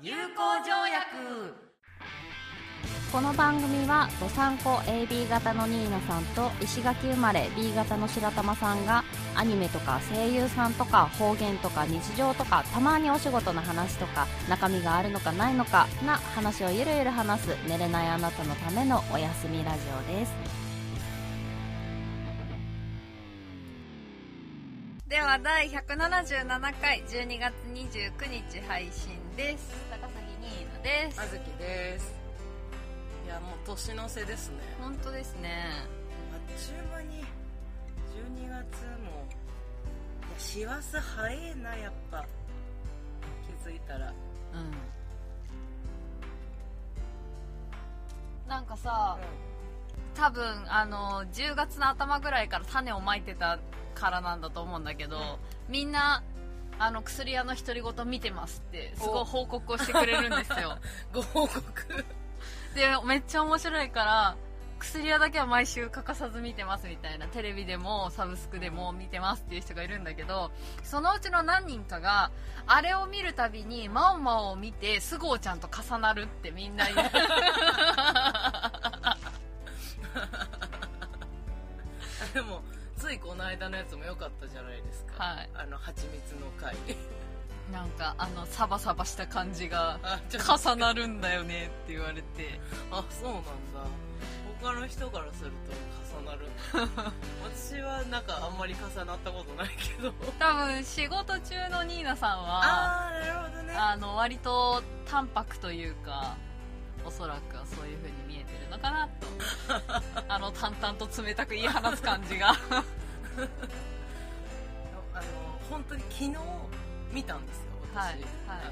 友好条約。この番組はどさんこ AB 型のニーナさんと石垣生まれ B 型の白玉さんがアニメとか声優さんとか方言とか日常とかたまにお仕事の話とか中身があるのかないのかな話をゆるゆる話す寝れないあなたのためのお休みラジオです。では第177回12月29日配信です。高崎ニーナです。あずきです。いやもう年の瀬ですね。本当ですね。あっちゅう間に12月もいや師走早えなやっぱ。気づいたら。うん。なんかさ、多分あの10月の頭ぐらいから種をまいてたからなんだと思うんだけど、みんなあの薬屋の独り言見てますってすごい報告をしてくれるんですよ。ご報告。でめっちゃ面白いから薬屋だけは毎週欠かさず見てますみたいなテレビでもサブスクでも見てますっていう人がいるんだけどそのうちの何人かがあれを見るたびにマオマオを見てスゴーちゃんと重なるってみんな言う。でもついこの間のやつも良かったじゃないですか。はい。あの蜂蜜の回 なんかあのサバサバした感じが重なるんだよねって言われて。あそうなんだ。他の人からすると重なる。私はなんかあんまり重なったことないけど。多分仕事中のニーナさんはああなるほどね。あの割と淡白というかおそらくはそういう風に見えてるのかなと。あの淡々と冷たく言い放つ感じが。あの本当に昨日見たんですよ私、はいはい。あの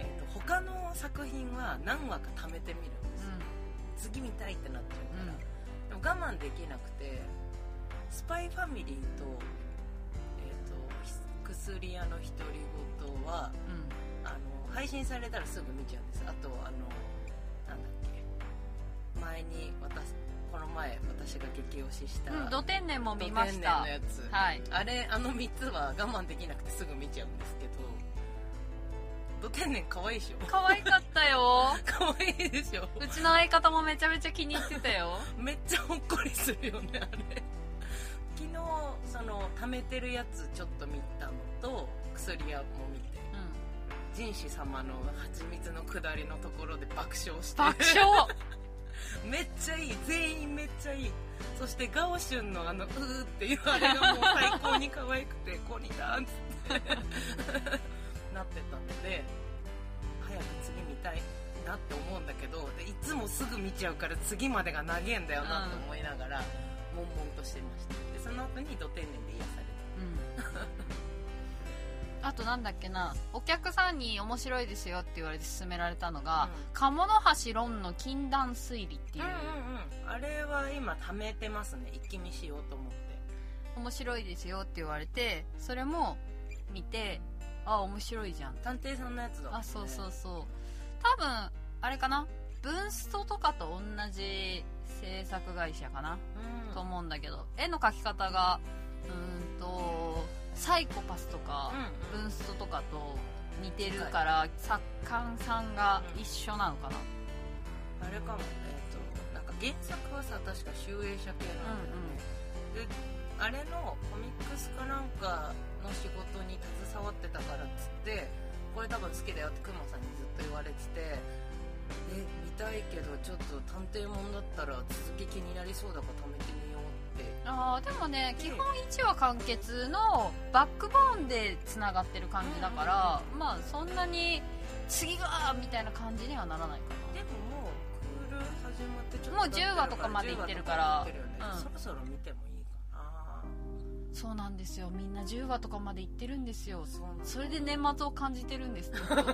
えっと他の作品は何話か貯めてみるんですよ、次見たいってなっちゃうから、でも我慢できなくてスパイファミリーと,、えっと薬屋の独り言はうんうん配信されたらすぐ見ちゃうんです。あとあのなんだっけ。前に私この前私が激推しした、う天然も見ましドたのやつ、はい。あれあの3つは我慢できなくてすぐ見ちゃうんですけどド天然可愛いでしょ。可愛かったよ。可愛いでしょ。うちの相方もめちゃめちゃ気に入ってたよ。めっちゃほっこりするよねあれ。昨日その貯めてるやつちょっと見たのと薬屋も見てうん人士様の蜂蜜の下りのところで爆笑して。爆笑。めっちゃいい。全員めっちゃいい。そしてガオシュンのあのうーっていうあれがもう最高に可愛くて コニタンっつって。なってたので早く次見たいなって思うんだけどでいつもすぐ見ちゃうから次までが長えんだよなと思いながら、悶々としてました。でその後にド天然で癒となんだっけなお客さんに面白いですよって言われて勧められたのがうん「鴨の橋論の禁断推理」っていう、うんうんうん。あれは今貯めてますね。一気見しようと思って。面白いですよって言われてそれも見てあ面白いじゃん。探偵さんのやつだね。あそうそうそう。多分あれかな？ブンストとかと同じ制作会社かな、うん。と思うんだけど。絵の描き方がうーんとサイコパスとか、うんブンストとかと似てるから作家さんが一緒なのかな、あれかも。えっ、となんか原作はさ確か集英社系なんだよね、であれのコミックスかなんかの仕事に携わってたからっつってこれ多分好きだよってクマさんにずっと言われててえ見たいけどちょっと探偵もんだったら続き気になりそうだから貯めてみあーでもね基本1話完結のバックボーンでつながってる感じだから、まあそんなに次がみたいな感じにはならないかでももうクール始まってちょっともう10話とかまでいってるから。10話とかいってるよねうん。そろそろ見てもいいかな。なそうなんですよ。みんな10話とかまでいってるんですよ。それで年末を感じてるんです話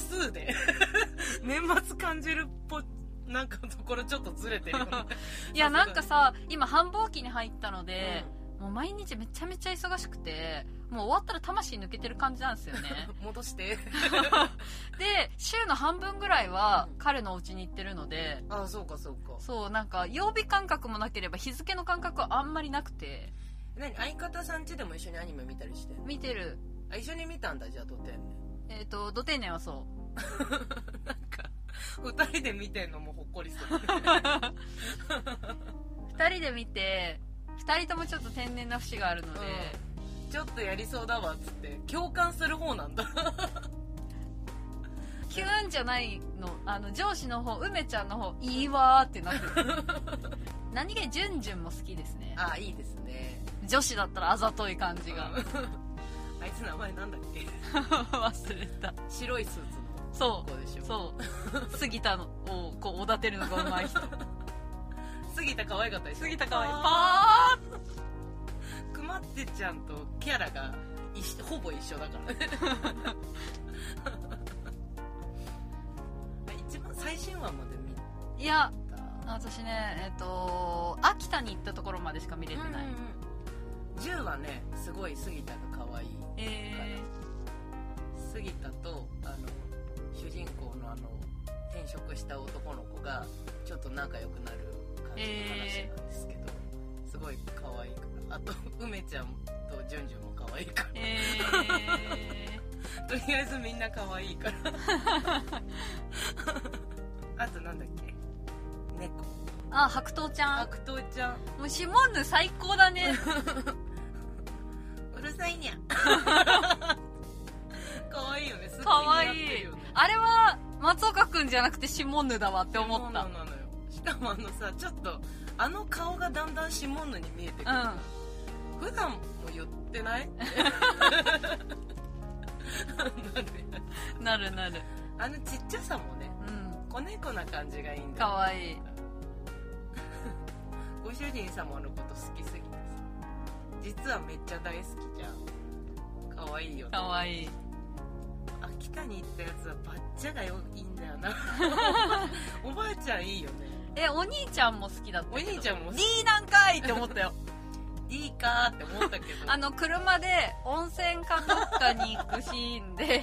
数で。年末感じるっぽなんかところちょっとずれてるよね。いやなんかさ今繁忙期に入ったので、もう毎日めちゃめちゃ忙しくてもう終わったら魂抜けてる感じなんですよね。戻して。で週の半分ぐらいはうん彼のお家に行ってるのであそうかそうか。そうなんか曜日感覚もなければ日付の感覚はあんまりなくて。何？相方さん家でも一緒にアニメ見たりして？見てる。あ一緒に見たんだじゃあド天然えっ、とド天然はそなんか二人で見てんのもほっこりする。ねう2人で見て2人ともちょっと天然な節があるので、ちょっとやりそうだわっつって。共感する方なんだ。キューンじゃないの。あの上司の方梅ちゃんの方いいわーってなってる。何気にジュンジュンも好きですね。あいいですね。女子だったらあざとい感じが。うん。あいつ名前なんだっけ？忘れた。白いスーツ。のそう。そう 杉田のをこうおだてるのがうまい人。杉田可愛かったでしょ。杉田かわい。いパパー。くまってちゃんとキャラがほぼ一緒だから。ね 一番最新話まで見ーいやた私ねえっ、と秋田に行ったところまでしか見れてない、10はねすごい杉田が可愛いえ杉田とあの主人公のあの転職した男の子がちょっと仲良くなる感じの話なんですけど、すごい可愛いからあと 梅ちゃんとジュンジュンも可愛いから。ー、え とりあえずみんな可愛いから。あとなんだっけ？猫。ー、あ白桃ちゃん。白桃ちゃん。もうシモンヌ最高だね。うるさいにゃ。可愛いよね。すごい似合ってるよねあれは松岡くんじゃなくてシモンヌだわって思った。なのよ。しかもあのさちょっとあの顔がだんだんシモンヌに見えてくる、普段も言ってない？なるなる。あのちっちゃさもねうん。子猫な感じがいいんだよ。かわいい。ご主人様のこと好きすぎてさ。実はめっちゃ大好きじゃん。かわいいよね。かわいい秋田に行ったやつはバッチャがよいいんだよな。おばあちゃんいいよね。えお兄ちゃんも好きだったお兄ちゃんも D なんかいって思ったよ。いいかーって思ったけど。あの車で温泉かどっかに行くシーンで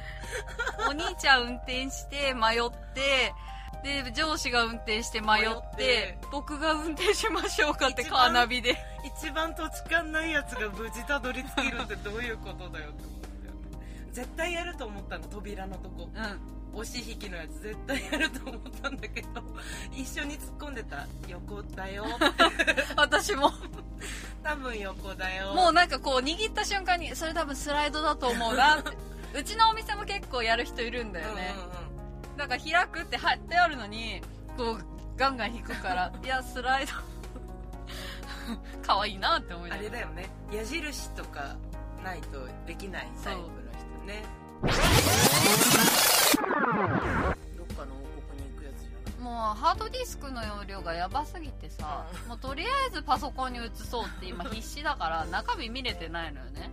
お兄ちゃん運転して迷ってで上司が運転して迷って僕が運転しましょうかってカーナビで。一番土地勘ないやつが無事たどり着けるってどういうことだよって絶対やると思ったの扉のとこ。うん。押し引きのやつ。絶対やると思ったんだけど 一緒に突っ込んでた。横だよ。私も。多分横だよ。もうなんかこう握った瞬間にそれ多分スライドだと思うなって。うちのお店も結構やる人いるんだよね、うんうんうんだから開くって貼ってあるのにこうガンガン引くから。いやスライド。可愛いなって思いなあがら。れだよね。矢印とかないとできないタイプね。どっかの王国に行くやつじゃない。もうハードディスクの容量がやばすぎてさ、もうとりあえずパソコンに移そうって今必死だから中身見れてないのよね。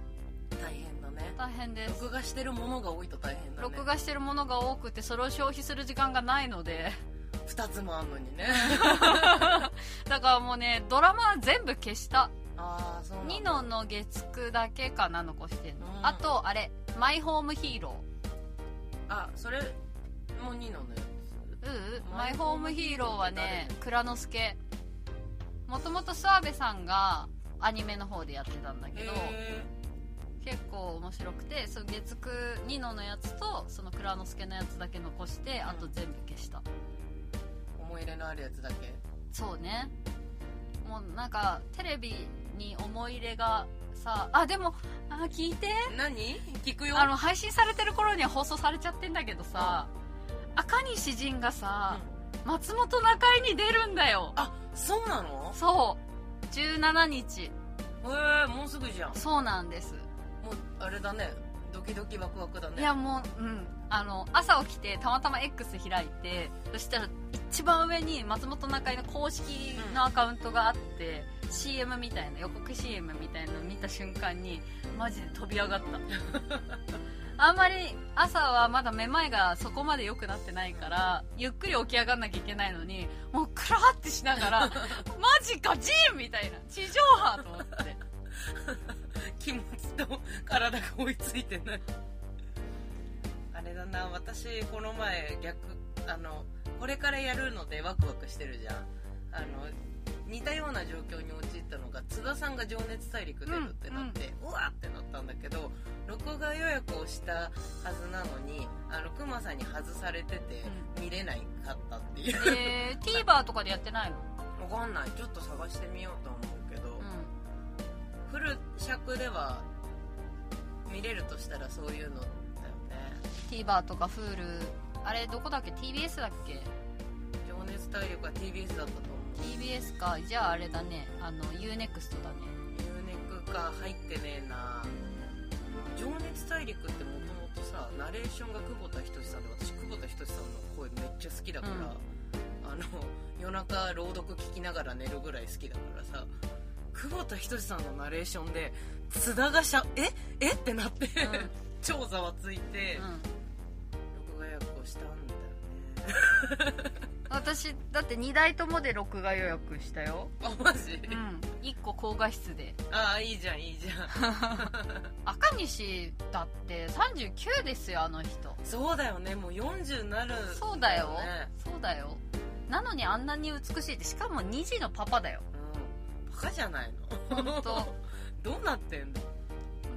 大変だね。大変です。録画してるものが多いと大変だね。録画してるものが多くてそれを消費する時間がないので。2つもあんのにね。だからもうねドラマ全部消した。ああそうニノの月9だけかな残してんの、うん。あとあれマイホームヒーロあそれもニノのやーううママイイホームヒーローはねね蔵之介。もともと諏訪部さんがアニメの方でやってたんだつけど、へ結構面白くてそう月9ニノのやつとその蔵之介のやつだけ残してあと全部消した、ー思い入れのあるやつだけ？そうね。もうなんかテレビに思い入れがさあでもあ聞いて。何？聞くよ。あの配信されてる頃には放送されちゃってんだけどさ、赤西仁がさ、松本中井に出るんだよ。あそうなの？そう。17日。へえもうすぐじゃん。もそうなんです。うあれだね。ドキドキワクワクだね。いやもううん。あの朝起きてたまたま X 開いてそしたら一番上に松本中井の公式のアカウントがあって、CM みたいな予告 CM みたいなの見た瞬間にマジで飛び上がった。あんまり朝はまだめまいがそこまで良くなってないからゆっくり起き上がんなきゃいけないのにもうクラーってしながら マジかジーンみたいな。地上波と思って。気持ちと体が追いついてない。あれだな私この前逆あのこれからやるのでワクワクしてるじゃん。あの似たような状況に陥ったのが津田さんが「情熱大陸」出るってなって、うわーってなったんだけど画予約をしたはずなのにあのクマさんに外されてて見れないかったっていう、えー、TVer とかでやってないの？わかんない。ちょっと探してみようと思うけど、うフル尺では見れるとしたらそういうのだよね。ん TVer とか Hulu あれどこだっけ？TBS だっけ？情熱大陸は TBS だったと思う。TBS か。じゃああれだね。あの UNEXT だね。UNEC か入ってねえな。情熱大陸ってもともとさナレーションが久保田仁さんで私久保田仁さんの声めっちゃ好きだから、うん。あの夜中朗読聞きながら寝るぐらい好きだからさ久保田仁さんのナレーションで津田がしゃえ？え？ってなって、ん。超ざわついて、うんをしたんだよね。私だって2台ともで録画予約したよ。あマジ、うん。1個高画質で。ああいいじゃんいいじゃん。赤西だって39ですよあの人。そうだよね。もう40になるそうだよ。ねそうだよ。なのにあんなに美しいってしかも2児のパパだよ。うん。バカじゃないの？本当。どうなってんの？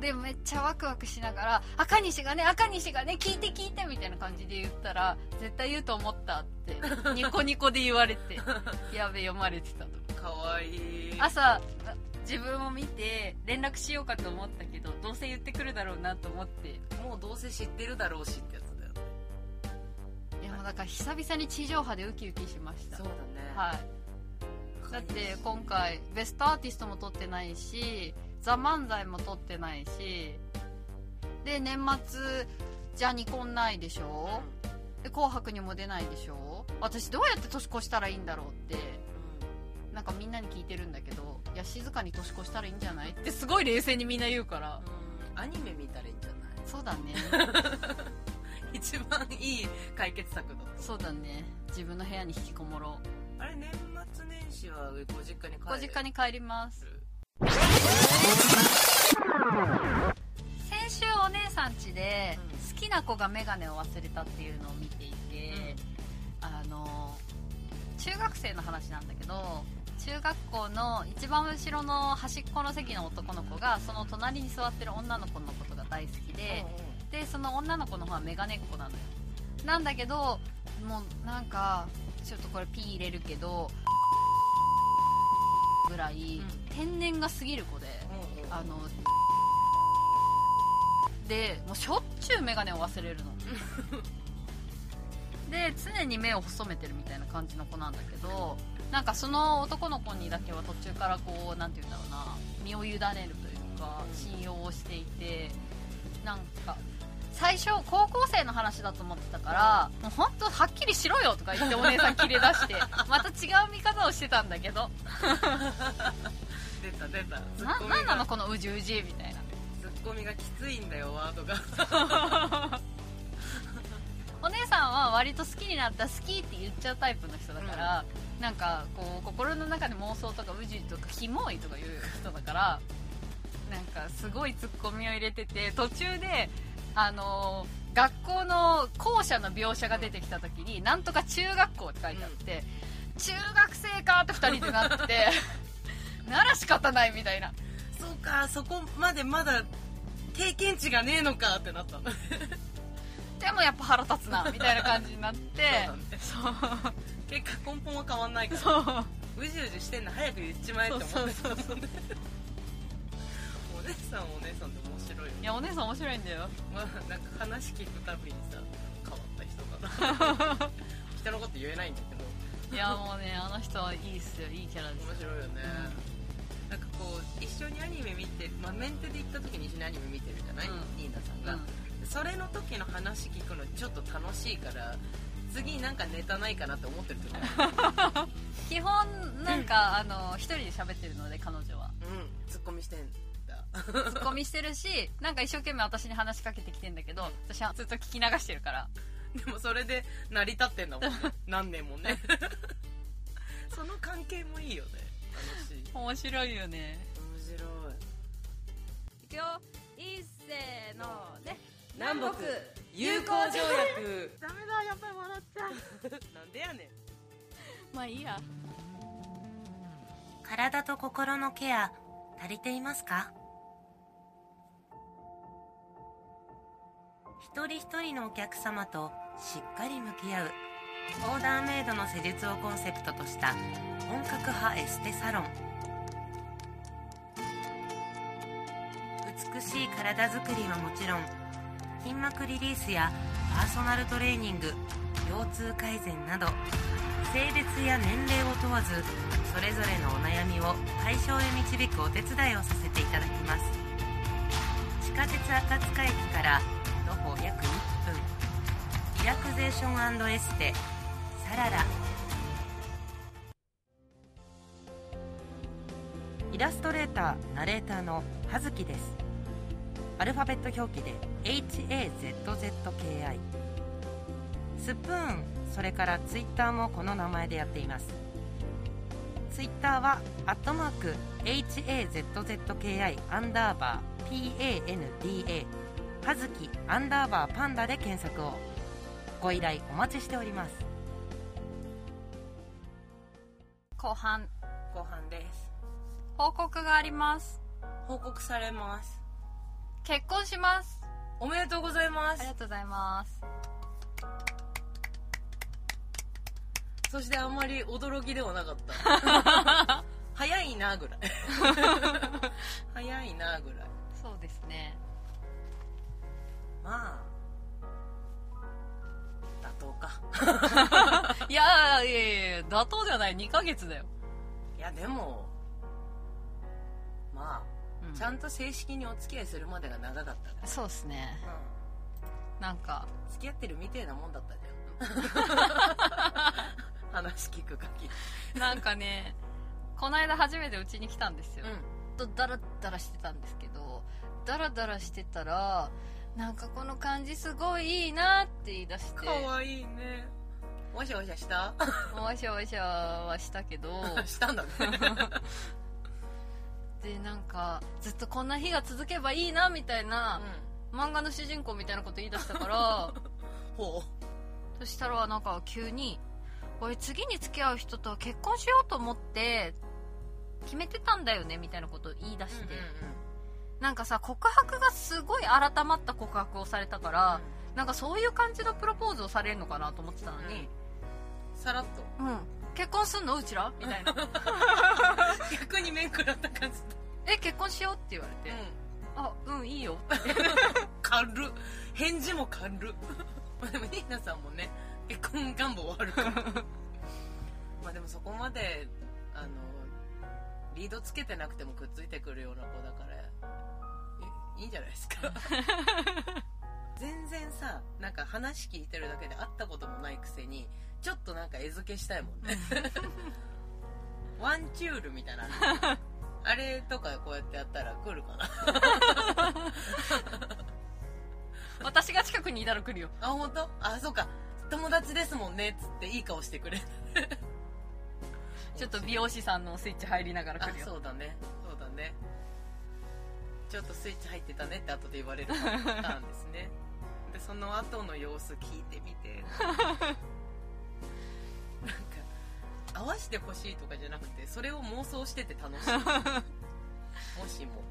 でめっちゃワクワクしながら「赤西がね赤西がね聞いて聞いて」みたいな感じで言ったら「絶対言うと思った」ってニコニコで言われて やべ読まれてたと。かわいい。朝自分を見て連絡しようかと思ったけどどうせ言ってくるだろうなと思って。もうどうせ知ってるだろうしってやつだよね。いやもうだから久々に地上波でウキウキしました。そうだね。はい。だって今回ベストアーティストも撮ってないし「ザ漫才も撮ってないしで年末じゃあニコンないでしょ？で紅白にも出ないでしょ？私どうやって年越したらいいんだろうってなんかみんなに聞いてるんだけどいや静かに年越したらいいんじゃない？ってすごい冷静にみんな言うから。うん。アニメ見たらいいんじゃない？そうだね。一番いい解決策だと。そうだね。自分の部屋に引きこもろう。あれ年末年始はご実家に帰る？ご実家に帰ります先週お姉さん家でうん。好きな子が眼鏡を忘れたっていうのを見ていて、あの中学生の話なんだけど中学校の一番後ろの端っこの席の男の子がその隣に座ってる女の子のことが大好きで、でその女の子の方はメガネっ子なのよ。なんだけどもうなんかちょっとこれ P 入れるけどぐらい、う天然が過ぎる子であのでもうしょっちゅう眼鏡を忘れるの。で常に目を細めてるみたいな感じの子なんだけどなんかその男の子にだけは途中からこうなんて言うんだろうな身を委ねるというか信用をしていてなんか最初高校生の話だと思ってたからもう本当はっきりしろよとか言ってお姉さん切れ出して また違う見方をしてたんだけど。出た出た。ななんなのこのうじうじみたいな。ツッコミがきついんだよワードが お姉さんは割と好きになったら好きって言っちゃうタイプの人だから、なんかこう心の中で妄想とかうじとかキモいとか言う人だからなんかすごいツッコミを入れてて途中であのー学校の校舎の描写が出てきた時になんとか中学校って書いてあって、中学生かって2人でなって なら仕方ないみたいな。そうかそこまでまだ経験値がねえのかってなった。の でもやっぱ腹立つなみたいな感じになって。そうなんだそう。結果根本は変わんないから。そう。うじうじしてんの早く言っちまえって思ってたもんね。そうそうお姉さんはお姉さんで面白いよね。いやお姉さん面白いんだよ。まあなんか話聞くたびにさ変わった人かな人のこと言えないんだけど。いやもうねあの人はいいっすよ。いいキャラです面白いよね、なんかこう一緒にアニメ見て、まあ、メンテで行った時に一緒にアニメ見てるじゃない、うん。ニーナさんが、うん。それの時の話聞くのちょっと楽しいから次なんかネタないかなって思ってる時 基本なんかあの一人で喋ってるので彼女は。うん。ツッコミしてんだツッコミしてるしなんか一生懸命私に話しかけてきてんだけど私はずっと聞き流してるから。でもそれで成り立ってんだもんね。何年もね。その関係もいいよね。楽しい。面白いよね。面白い。いくよ。いっせーので南北友好条約。ダメだやっぱり笑っちゃう。なんでやねん。まあいいや。体と心のケア足りていますか？一人一人のお客様としっかり向き合う。オーダーメイドの施術をコンセプトとした本格派エステサロン。美しい体づくりはもちろん筋膜リリースやパーソナルトレーニング腰痛改善など性別や年齢を問わずそれぞれのお悩みを解消へ導くお手伝いをさせていただきます。地下鉄赤塚駅から歩約1分。リラクゼーションエステサララ。イラストレーターナレーターの葉月です。アルファベット表記で HAZZKI スプーンそれからツイッターもこの名前でやっています。ツイッターはアットマーク HAZZKI アンダーバー PANDA はずきアンダーバーパンダで検索を。ご依頼お待ちしております。後半。後半です。報告があります。報告されます。結婚します。おめでとうございます。ありがとうございます。そしてあんまり驚きではなかった。早いなぐらい。早いなぐらい。そうですねまあ妥当か。いやいやいやいや妥当じゃない。2ヶ月だよ、いやでもまうん。あちゃんと正式にお付き合いするまでが長かったかそうっすね。ら、なんかうん、付き合ってるみてえなもんだったじゃん。話聞く限り。なんかねこの間初めてうちに来たんですよ、うとダラダラしてたんですけどダラダラしてたらなんかこの感じすごいいいなって言い出して。んかわいいね。わしゃわしゃした？わしゃわしゃはしたけど。したんだね。でなんかずっとこんな日が続けばいいなみたいな、漫画の主人公みたいなこと言い出したから。ほそしたらなんか急に「俺次に付き合う人と結婚しようと思って決めてたんだよね」みたいなことを言い出うして、うんうんなんかさ告白がすごい改まった告白をされたから、なんかそういう感じのプロポーズをされるのかなと思ってたのにさらっと「うん、結婚すんのうちら?」みたいな。逆に面食らった感じ「え結婚しよう」って言われて。だ、「あうんいいよ」軽っ。返事も軽っ。まあでもニーナさんもね結婚願望はあるから。まあでもそこまであのリードつけてなくてもくっついてくるような子だから。えいいんじゃないですか。全然さなんか話聞いてるだけで会ったこともないくせにちょっとなんか絵付けしたいもんね。ワンチュールみたいな。のあれとかこうやってやったら来るかな。私が近くにいたら来るよ。あ本当？あそうか。友達ですもんね。っつっていい顔してくれる。ちょっと美容師さんのスイッチ入りながらあ来るよ。そうだね。そうだねちょっとスイッチ入ってたねって後で言われるパターンですね。でその後の様子聞いてみて。なんか合わせてほしいとかじゃなくてそれを妄想してて楽しい。もしも。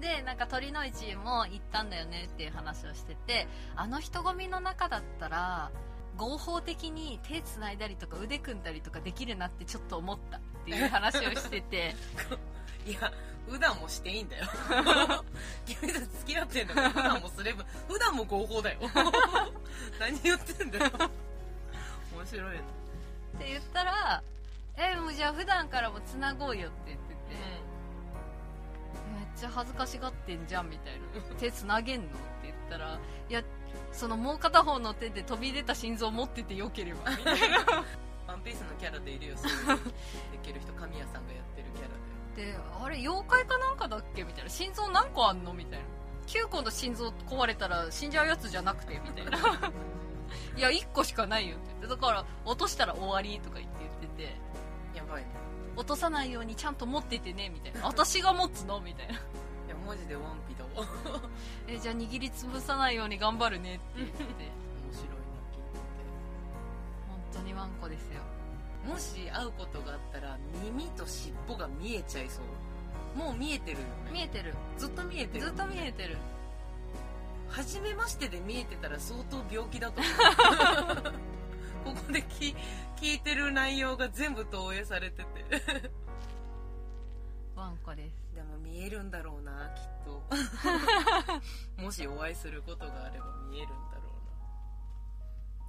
でなんか鳥の市も行ったんだよねっていう話をしててあの人混みの中だったら合法的に手つないだりとか腕組んだりとかできるなってちょっと思ったっていう話をしてて。いや普段もしていいんだよ。君たち付き合ってんだから普段もすれば普段も合法だよ。何言ってんだよ。面白いな。って言ったら「えもうじゃあ普段からもつなごうよ」って言ってて、めっちゃ恥ずかしがってんじゃんみたいな。手つなげんのって言ったらいやそのもう片方の手で飛び出た心臓持っててよければみたいな。ワンピースのキャラでいるよ。そういうできる人神谷さんがやってるキャラ。でであれ妖怪かなんかだっけ？みたいな。心臓何個あんの？みたいな。9個の心臓壊れたら死んじゃうやつじゃなくて？みたいな。いや1個しかないよって。言ってだから落としたら終わりとか言って言って。てやばいね。落とさないようにちゃんと持っててねみたいな。私が持つの？みたいな。いやマジでワンピだわ。面 えじゃあ握りつぶさないように頑張るねって言ってて。白いな聞い本当にワンコですよ。てもし会うことがあったら耳と尻尾が見えちゃいそう。もう見えてるよね。見えてる。ずっと見えてる。ずっと見えてる。初めましてで見えてたら相当病気だと思う。ここで聞聞いてる内容が全部投影されてて。ワンコです。でも見えるんだろうなきっと。もしお会いすることがあれば見えるんだろ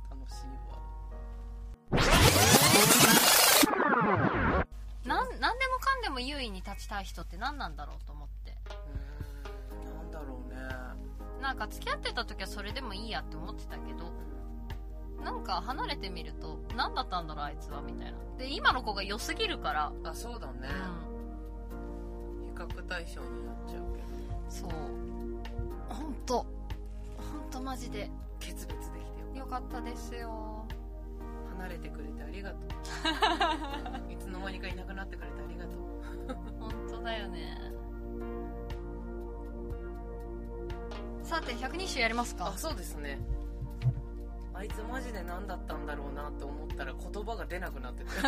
うな。楽しいわなん何でもかんでも優位に立ちたい人って何なんだろうと思って。うーんなんだろうね。なんか付き合ってた時はそれでもいいやって思ってたけどなんか離れてみると何だったんだろうあいつはみたいな。で今の子が良すぎるから。あそうだね。う、比較対象になっちゃうけど。んそう。本当本当マジで。決別できてよよかったですよ離れてくれてありがとう。いつの間にかいなくなってくれてありがとう。本当だよね。さて120週やりますか？あそうですね。あいつマジで何だったんだろうなって思ったら言葉が出なくなってて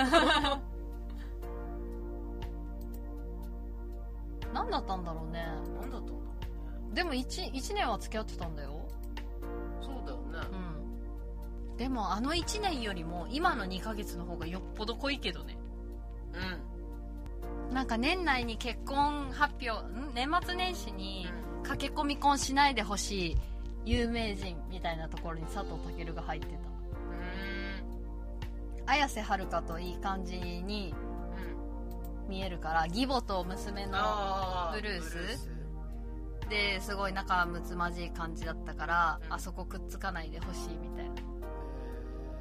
何だったんだろうね。何だったんだろでも 1, 1年は付き合ってたんだよ。うねそうだよね。うんでもあの1年よりも今の2ヶ月の方がよっぽど濃いけどね。うん。なんか年内に結婚発表ん？年末年始にうん駆け込み婚しないでほしい有名人みたいなところに佐藤健が入ってた。綾瀬はるかといい感じにうん。見えるから義母と娘のあブルース。ですごい仲睦まじい感じだったから、うん。あそこくっつかないでほしいみたいな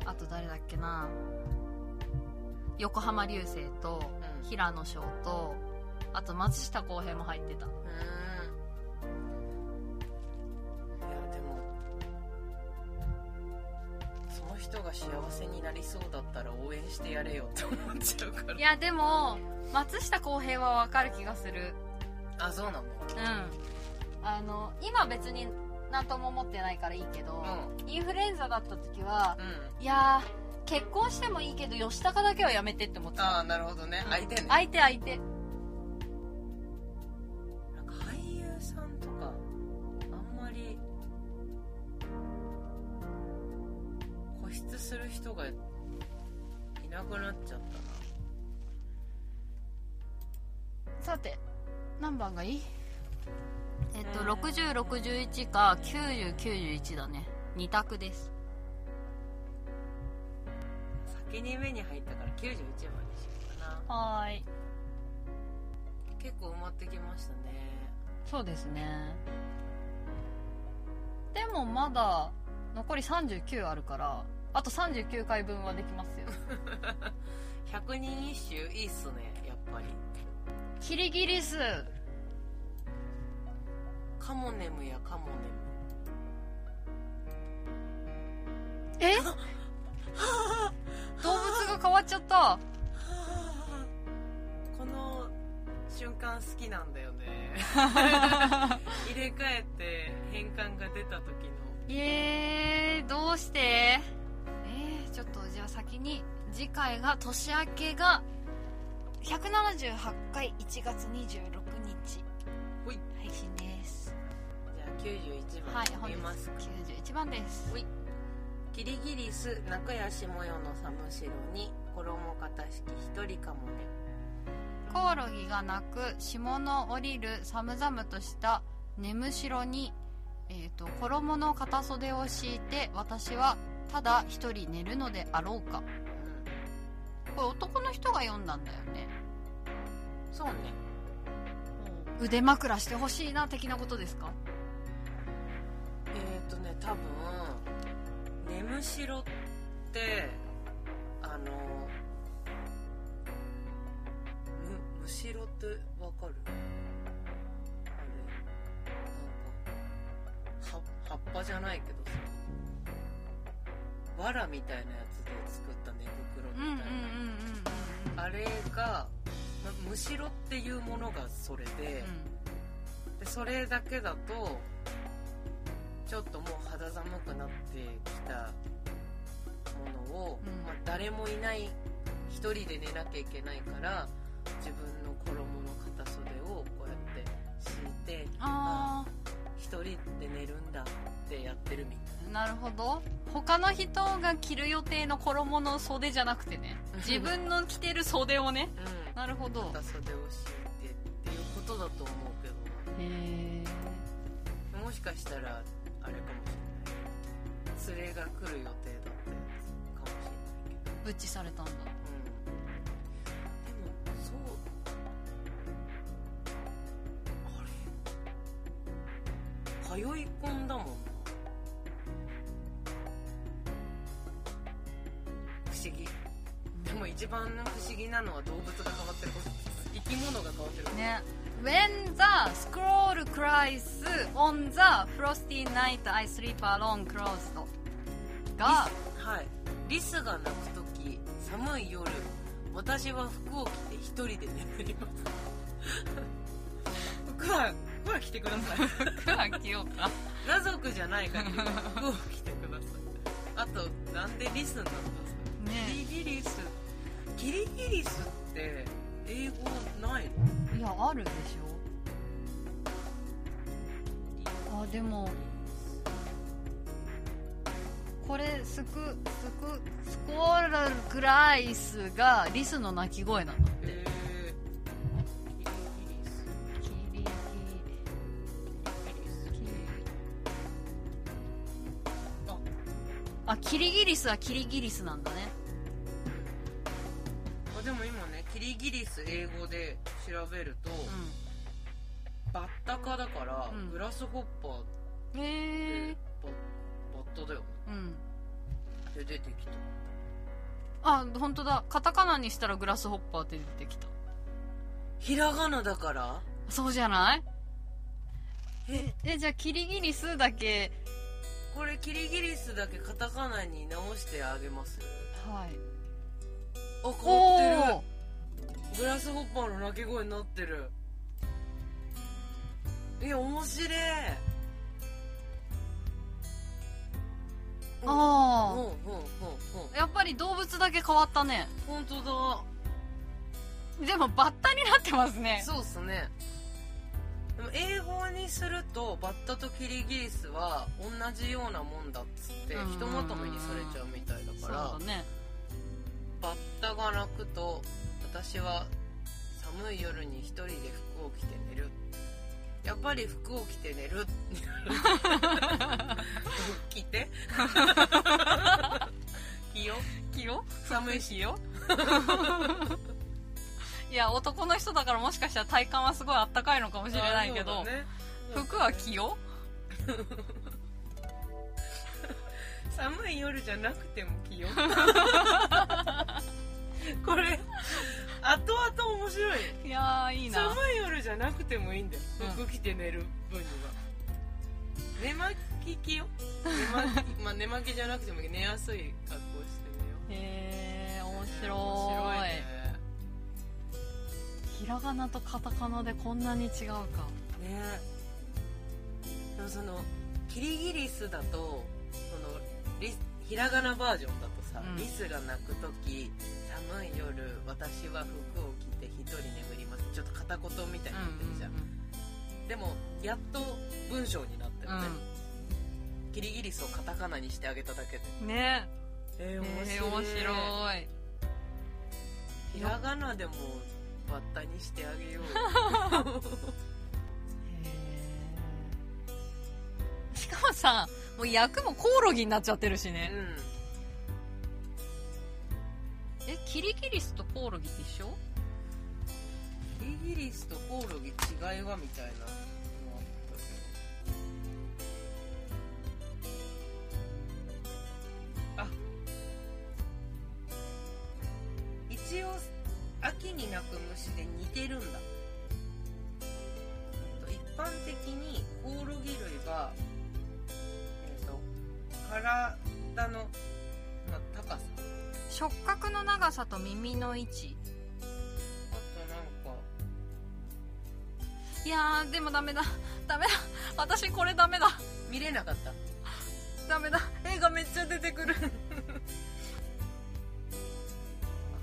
あと誰だっけな。横浜流星とうん。平野翔とあと松下洸平も入ってた。うん。いやでもその人が幸せになりそうだったら応援してやれよって思っちゃうから。いやでも松下洸平は分かる気がする。あそうなの？うん。あの今別に何とも思ってないからいいけど、インフルエンザだった時はうん。いやー結婚してもいいけど吉高だけはやめてって思ってた。ああなるほどね。相手ね。相手相手。なんか俳優さんとかあんまり固執する人がいなくなっちゃったさて何番がいい？えっと、えー6061か9091だね。2択です。な先に目に入ったから91番にしようかな。はーい。結構埋まってきましたね。そうですね。でもまだ残り39あるからあと39回分はできますよ。100人一首？いいっすねやっぱり。キリギリスカモネムやカモネえ？動物が変わっちゃった。ムこの瞬間好きなんだよね。入れ替えて変換が出た時の。えー、どうして？えー、ちょっとじゃあ先に次回が年明けが178回1月26日。配信です91番読みます、91番です。キリギリス中屋下模様の寒城に衣型式一人かもね。コオロギが鳴く霜の降りる寒々とした根むに、えー、と衣の片袖を敷いて私はただ一人寝るのであろうか。これ男の人が読んだんだよね。うんそうね腕枕してほしいな的なことですか？とね多分根むしろってあのむむしろってわかる？あれなんか葉葉っぱじゃないけどさ藁みたいなやつで作った寝袋うんうんうんみたいな、あれが、ま、むしろっていうものがそれで,、でそれだけだとちょっともう肌寒くなってきたものを、うん。まあ、誰もいない一人で寝なきゃいけないから自分の衣の片袖をこうやって敷いてあ一人で寝るんだってやってるみたいな。るほど。他の人が着る予定の衣の袖じゃなくてね。自分の着てる袖をね。うん。なるほど。片袖を敷いてっていうことだと思うけど。へえもしかしたら連れが来る予定だったやつかもしれないけど。ブッチされたんだうん。でもそうあれ通い込んだもんな。不思議。でも一番不思議なのは動物が変わってる。こと生き物が変わってる。ね When the scroll cries on the frosty night I sleep alone closed. がはい。リスが鳴く時寒い夜私は服を着て一人で眠ります。服は服は着てください。服は着ようか。裸族じゃない限りは服を着てください。あとなんでリスなんですか？キねリギリス。キリギリスって英語ないの？いやあるでしょ。あでもこれスクスクスコールクライスがリスの鳴き声なのえー、キリギリス。キリギリああキリギリス。はキリギリス。なんだねギリス英語で調べると、うバッタ科だから、うん。グラスホッパーってんへえババッタだよね。うん。で出てきた。あ本当だ。カタカナにしたらグラスホッパーって出てきた。ひらがなだから？そうじゃない？え？えじゃあキリギリスだけ。これキリギリスだけカタカナに直してあげます。はい。あ変わっておるグラスホッパーの鳴き声になってる。いや面白い。うん。あうんうんうんうん。あやっぱり動物だけ変わったね。本当だ。でもバッタになってますね。そうっすね。でも英語にするとバッタとキリギリスは同じようなもんだっつってうん。ひとまとめにされちゃうみたいだそうからだね。バッタが鳴くと私は寒い夜に一人で服を着て寝る。やっぱり服を着て寝る。着て？着よ。着よ？寒いしよ。いや男の人だからもしかしたら体感はすごいあったかいのかもしれないけど、ね。服は着よ。寒い夜じゃなくても着よ これ後々面白い。いやーいいな。寒い夜じゃなくてもいいんだよ。うん服着て寝る分には、寝巻き着よ寝巻き まあ寝巻きじゃなくても寝やすい格好して寝よへえ面白い。面白いね。ひらがなとカタカナでこんなに違うか。ね。でもそのキリギリスだとそのリひらがなバージョンだとさ、うん。リスが鳴く時寒い夜私は服を着て一人眠ります。ちょっと片言みたいになってるじゃん、でもやっと文章になったよね、キリギリスをカタカナにしてあげただけで。うんね。えー、面え白い,、面白い。ひらがなでもバッタにしてあげよう。よしかもさもう役もコオロギになっちゃってるしうね、んキリギリスとコオロギって一緒キリギリスとコオロギ違いはみたいな。耳の位置。あとなんか。いやーでもダメだ。ダメだ。私これダメだ。見れなかった？ダメだ。絵がめっちゃ出てくる。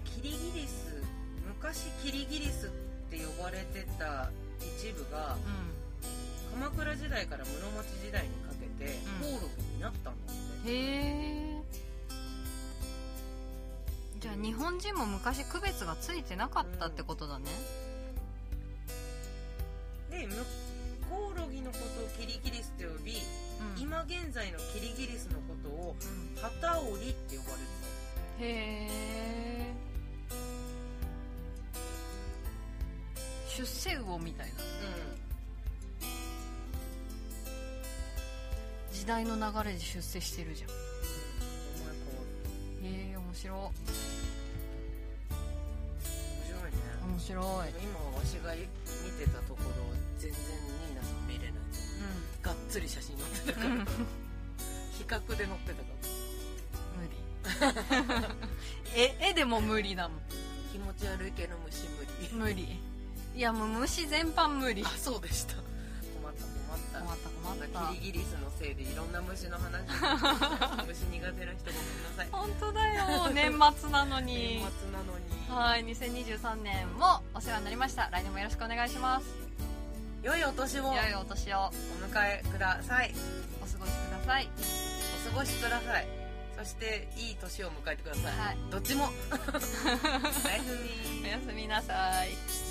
キリギリス。昔キリギリスって呼ばれてた一部が鎌倉時代から室町時代にかけてうん。コオロギになったんだって、へえじゃあ日本人も昔区別がついてなかったってことだね。でむコオロギのことをキリギリスと呼び、うん。今現在のキリギリスのことをうん。ハタオリって呼ばれてへえ出世魚みたいな。た時代の流れで出世してるじゃん。うん。お前こへえ面白。う面白い。今わしが見てたところ全然ニーナさん見れない。がっつり写真載ってたから。うん。無比較で載ってたから。理。え絵でも無理だもん気持ち悪い系の虫無理。無理。いやもう虫全般無理。あそうでしたった困った困った。キリギリスのせいでいろんな虫の話。虫苦手な人ごめんなさい。本当だよ。年末なのに。年末なのに。はい2023年もお世話になりました。来年もよろしくお願いします。良いお年を。お良いお年を。迎えください。お過ごしください。お過ごしください。そしていい年を迎えてください、はい。どっちも。おやすみ。おやすみなさい